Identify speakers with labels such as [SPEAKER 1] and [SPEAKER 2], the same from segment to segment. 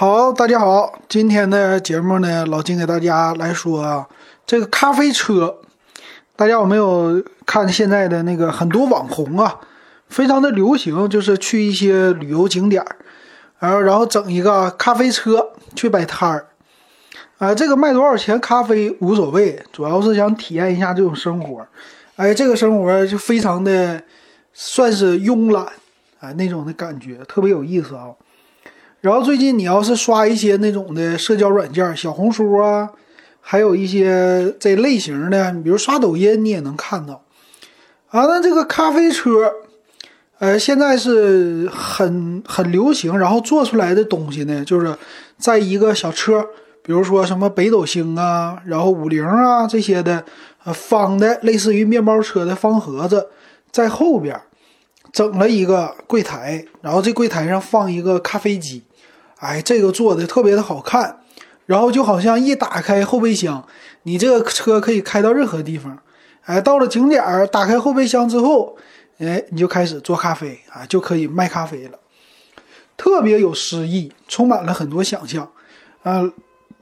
[SPEAKER 1] 好，大家好，今天的节目呢，老金给大家来说啊，这个咖啡车，大家有没有看现在的那个很多网红啊，非常的流行，就是去一些旅游景点儿，然后然后整一个咖啡车去摆摊儿，啊，这个卖多少钱咖啡无所谓，主要是想体验一下这种生活，哎，这个生活就非常的算是慵懒啊那种的感觉，特别有意思啊。然后最近你要是刷一些那种的社交软件，小红书啊，还有一些这类型的，你比如刷抖音，你也能看到。啊，那这个咖啡车，呃，现在是很很流行，然后做出来的东西呢，就是在一个小车，比如说什么北斗星啊，然后五菱啊这些的，呃，方的类似于面包车的方盒子，在后边整了一个柜台，然后这柜台上放一个咖啡机。哎，这个做的特别的好看，然后就好像一打开后备箱，你这个车可以开到任何地方。哎，到了景点儿，打开后备箱之后，哎，你就开始做咖啡啊，就可以卖咖啡了，特别有诗意，充满了很多想象。啊，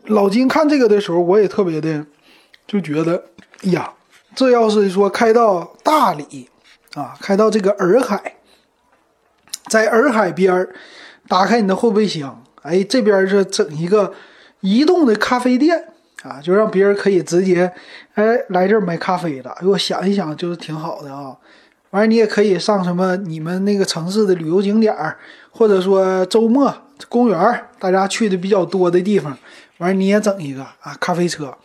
[SPEAKER 1] 老金看这个的时候，我也特别的就觉得，呀，这要是说开到大理啊，开到这个洱海，在洱海边儿，打开你的后备箱。哎，这边是整一个移动的咖啡店啊，就让别人可以直接哎来这儿买咖啡了。我想一想，就是挺好的啊。完了，你也可以上什么你们那个城市的旅游景点儿，或者说周末公园大家去的比较多的地方。完了，你也整一个啊咖啡车，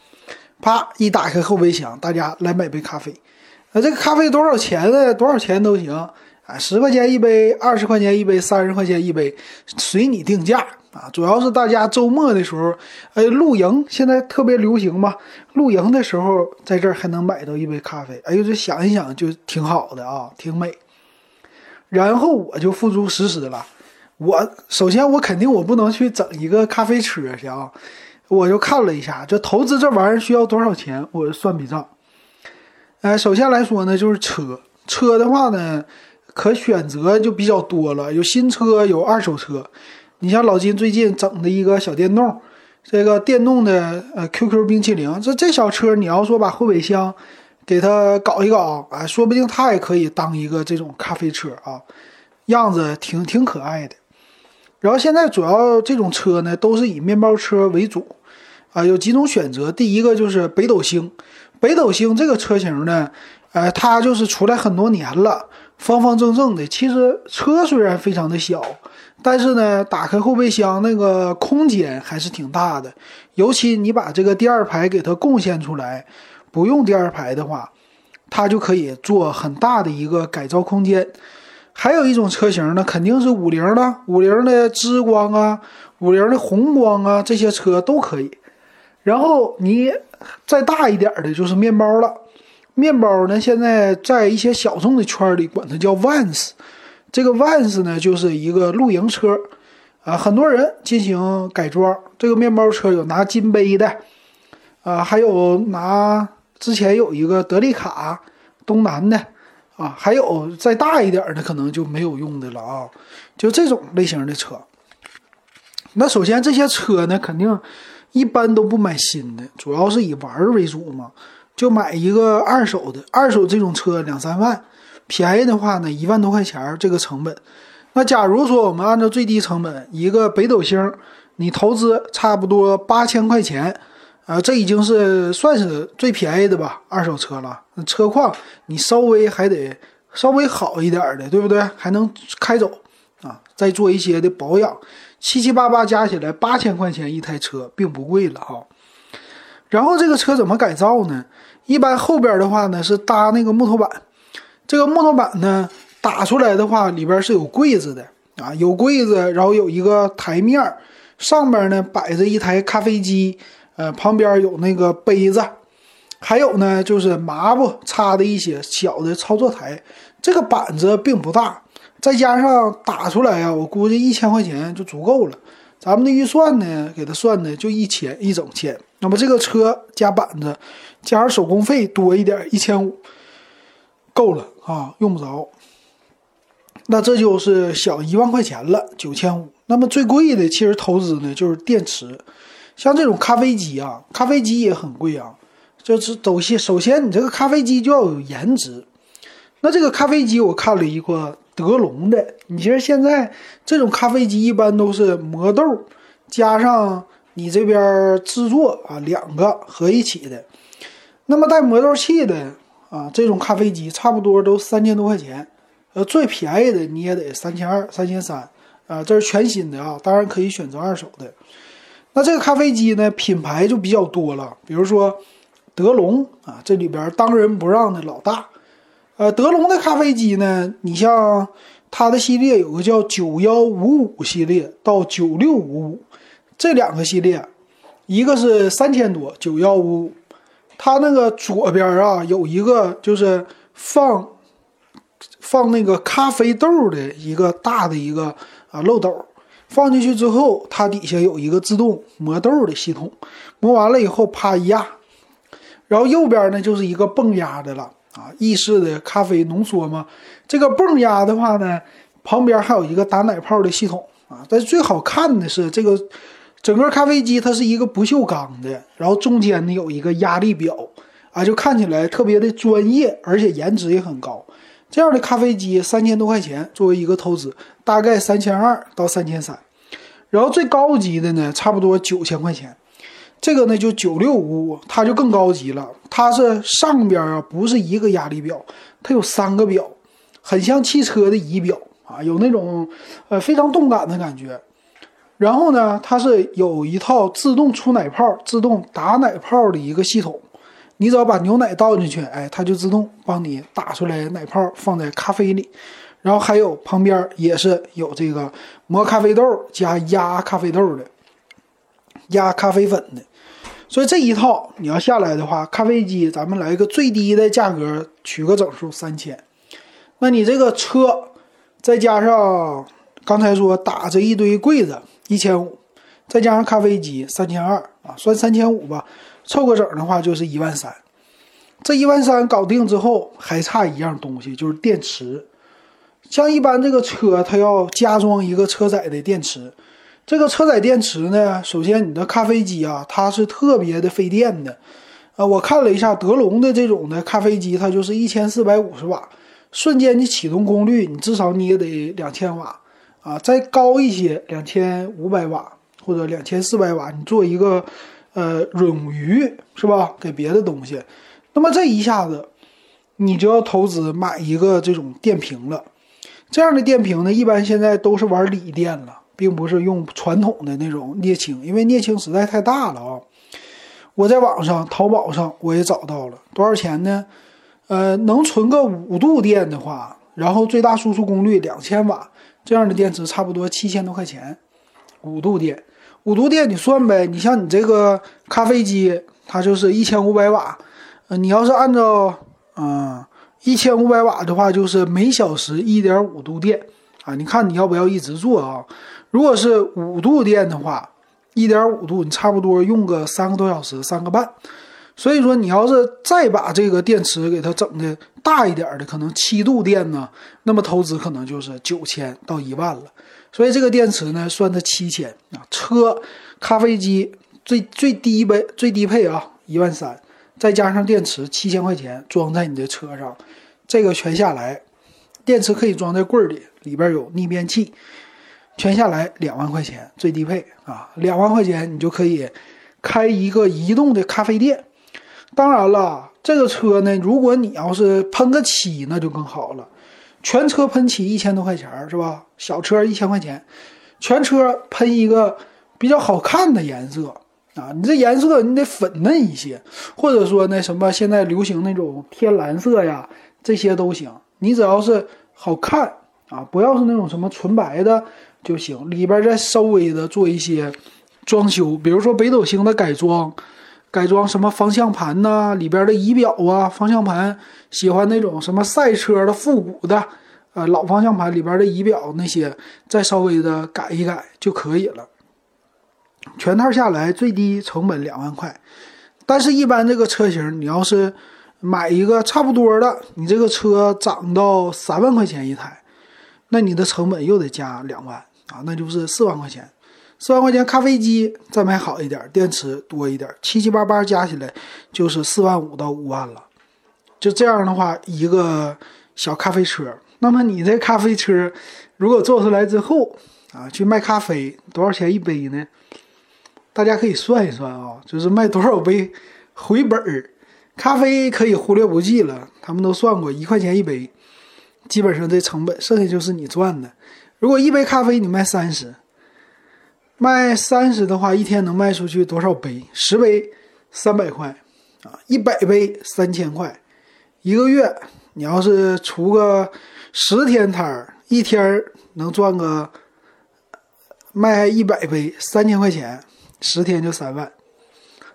[SPEAKER 1] 啪一打开后备箱，大家来买杯咖啡。那这个咖啡多少钱呢？多少钱都行啊，十块钱一杯，二十块钱一杯，三十块钱一杯，随你定价。啊，主要是大家周末的时候，哎，露营现在特别流行嘛。露营的时候，在这儿还能买到一杯咖啡，哎呦，这想一想就挺好的啊，挺美。然后我就付诸实施了。我首先我肯定我不能去整一个咖啡车去啊，我就看了一下，这投资这玩意儿需要多少钱，我算笔账。哎，首先来说呢，就是车，车的话呢，可选择就比较多了，有新车，有二手车。你像老金最近整的一个小电动，这个电动的呃 QQ 冰淇淋，这这小车你要说把后备箱给它搞一搞啊，说不定它也可以当一个这种咖啡车啊，样子挺挺可爱的。然后现在主要这种车呢都是以面包车为主啊，有几种选择。第一个就是北斗星，北斗星这个车型呢，呃，它就是出来很多年了，方方正正的。其实车虽然非常的小。但是呢，打开后备箱那个空间还是挺大的，尤其你把这个第二排给它贡献出来，不用第二排的话，它就可以做很大的一个改造空间。还有一种车型呢，肯定是五菱的，五菱的之光啊，五菱的宏光啊，这些车都可以。然后你再大一点的就是面包了，面包呢，现在在一些小众的圈里管它叫 Vans。这个 Vans 呢，就是一个露营车，啊，很多人进行改装。这个面包车有拿金杯的，啊，还有拿之前有一个德利卡东南的，啊，还有再大一点的可能就没有用的了啊，就这种类型的车。那首先这些车呢，肯定一般都不买新的，主要是以玩为主嘛，就买一个二手的。二手这种车两三万。便宜的话呢，一万多块钱这个成本。那假如说我们按照最低成本，一个北斗星，你投资差不多八千块钱，啊，这已经是算是最便宜的吧，二手车了。车况你稍微还得稍微好一点的，对不对？还能开走啊，再做一些的保养，七七八八加起来八千块钱一台车，并不贵了哈。然后这个车怎么改造呢？一般后边的话呢是搭那个木头板。这个木头板呢，打出来的话，里边是有柜子的啊，有柜子，然后有一个台面上边呢摆着一台咖啡机，呃，旁边有那个杯子，还有呢就是抹布擦的一些小的操作台。这个板子并不大，再加上打出来啊，我估计一千块钱就足够了。咱们的预算呢，给他算的就一千一整千。那么这个车加板子，加上手工费多一点，一千五。够了啊，用不着。那这就是小一万块钱了，九千五。那么最贵的其实投资呢就是电池，像这种咖啡机啊，咖啡机也很贵啊。就是首先首先你这个咖啡机就要有颜值。那这个咖啡机我看了一个德龙的，你其实现在这种咖啡机一般都是磨豆加上你这边制作啊两个合一起的。那么带磨豆器的啊这种咖啡机差不多都三千多块钱，呃最便宜的你也得三千二三千三啊，这是全新的啊，当然可以选择二手的。那这个咖啡机呢品牌就比较多了，比如说德龙啊这里边当仁不让的老大。呃，德龙的咖啡机呢，你像它的系列有个叫九幺五五系列到九六五五这两个系列，一个是三千多九幺五五，它那个左边啊有一个就是放放那个咖啡豆的一个大的一个啊漏斗，放进去之后，它底下有一个自动磨豆的系统，磨完了以后啪一压，然后右边呢就是一个泵压的了。啊，意式的咖啡浓缩嘛，这个泵压的话呢，旁边还有一个打奶泡的系统啊。但是最好看的是这个整个咖啡机，它是一个不锈钢的，然后中间呢有一个压力表啊，就看起来特别的专业，而且颜值也很高。这样的咖啡机三千多块钱，作为一个投资，大概三千二到三千三。然后最高级的呢，差不多九千块钱。这个呢就九六五五，它就更高级了。它是上边啊不是一个压力表，它有三个表，很像汽车的仪表啊，有那种呃非常动感的感觉。然后呢，它是有一套自动出奶泡、自动打奶泡的一个系统。你只要把牛奶倒进去，哎，它就自动帮你打出来奶泡，放在咖啡里。然后还有旁边也是有这个磨咖啡豆加压咖啡豆的，压咖啡粉的。所以这一套你要下来的话，咖啡机咱们来一个最低的价格，取个整数三千。那你这个车再加上刚才说打这一堆柜子一千五，再加上咖啡机三千二啊，算三千五吧，凑个整的话就是一万三。这一万三搞定之后，还差一样东西，就是电池。像一般这个车，它要加装一个车载的电池。这个车载电池呢，首先你的咖啡机啊，它是特别的费电的，呃，我看了一下德龙的这种的咖啡机，它就是一千四百五十瓦，瞬间你启动功率，你至少你也得两千瓦啊，再高一些两千五百瓦或者两千四百瓦，你做一个呃冗余是吧？给别的东西，那么这一下子你就要投资买一个这种电瓶了，这样的电瓶呢，一般现在都是玩锂电了。并不是用传统的那种镍氢，因为镍氢实在太大了啊！我在网上淘宝上我也找到了，多少钱呢？呃，能存个五度电的话，然后最大输出功率两千瓦，这样的电池差不多七千多块钱。五度电，五度电你算呗？你像你这个咖啡机，它就是一千五百瓦，呃，你要是按照嗯一千五百瓦的话，就是每小时一点五度电啊！你看你要不要一直做啊？如果是五度电的话，一点五度你差不多用个三个多小时，三个半。所以说你要是再把这个电池给它整的大一点的，可能七度电呢，那么投资可能就是九千到一万了。所以这个电池呢，算它七千啊。车、咖啡机最最低呗，最低配啊，一万三，再加上电池七千块钱装在你的车上，这个全下来，电池可以装在柜里，里边有逆变器。全下来两万块钱最低配啊，两万块钱你就可以开一个移动的咖啡店。当然了，这个车呢，如果你要是喷个漆，那就更好了。全车喷漆一千多块钱是吧？小车一千块钱，全车喷一个比较好看的颜色啊！你这颜色你得粉嫩一些，或者说那什么现在流行那种天蓝色呀，这些都行。你只要是好看啊，不要是那种什么纯白的。就行，里边再稍微的做一些装修，比如说北斗星的改装，改装什么方向盘呐，里边的仪表啊，方向盘喜欢那种什么赛车的复古的，呃，老方向盘里边的仪表那些，再稍微的改一改就可以了。全套下来最低成本两万块，但是一般这个车型你要是买一个差不多的，你这个车涨到三万块钱一台。那你的成本又得加两万啊，那就是四万块钱。四万块钱咖啡机再买好一点，电池多一点，七七八八加起来就是四万五到五万了。就这样的话，一个小咖啡车，那么你这咖啡车如果做出来之后啊，去卖咖啡多少钱一杯呢？大家可以算一算啊，就是卖多少杯回本儿。咖啡可以忽略不计了，他们都算过一块钱一杯，基本上这成本剩下就是你赚的。如果一杯咖啡你卖三十，卖三十的话，一天能卖出去多少杯？十杯三百块啊，一百杯三千块，一个月你要是出个十天摊儿，一天能赚个卖一百杯三千块钱，十天就三万。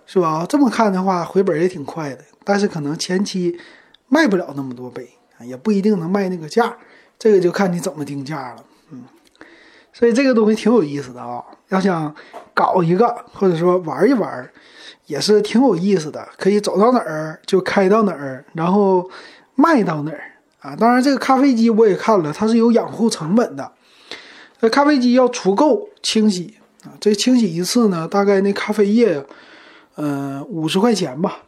[SPEAKER 1] 是吧？这么看的话，回本也挺快的，但是可能前期卖不了那么多杯，也不一定能卖那个价，这个就看你怎么定价了。所以这个东西挺有意思的啊，要想搞一个或者说玩一玩，也是挺有意思的，可以走到哪儿就开到哪儿，然后卖到哪儿啊。当然，这个咖啡机我也看了，它是有养护成本的，那咖啡机要除垢清洗啊，这清洗一次呢，大概那咖啡液。嗯，五十块钱吧。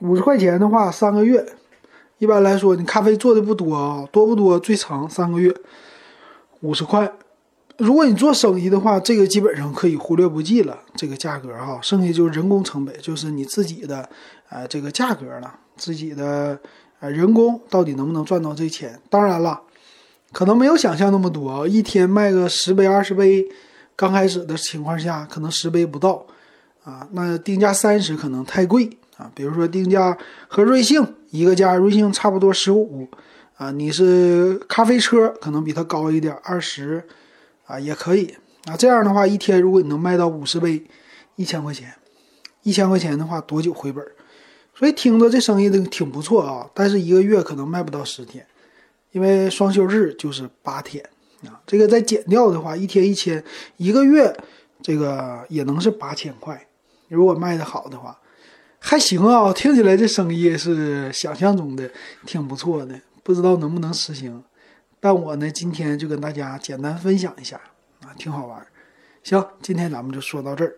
[SPEAKER 1] 五十块钱的话，三个月。一般来说，你咖啡做的不多啊，多不多？最长三个月，五十块。如果你做生意的话，这个基本上可以忽略不计了。这个价格哈，剩下就是人工成本，就是你自己的，呃，这个价格了。自己的，呃，人工到底能不能赚到这钱？当然了，可能没有想象那么多，一天卖个十杯、二十杯，刚开始的情况下，可能十杯不到。啊，那定价三十可能太贵啊。比如说定价和瑞幸一个价，瑞幸差不多十五啊。你是咖啡车，可能比它高一点，二十啊也可以啊。这样的话，一天如果你能卖到五十杯，一千块钱，一千块钱的话多久回本？所以听着这生意都挺不错啊。但是一个月可能卖不到十天，因为双休日就是八天啊。这个再减掉的话，一天一千，一个月这个也能是八千块。如果卖的好的话，还行啊，听起来这生意是想象中的挺不错的，不知道能不能实行。但我呢，今天就跟大家简单分享一下啊，挺好玩。行，今天咱们就说到这儿。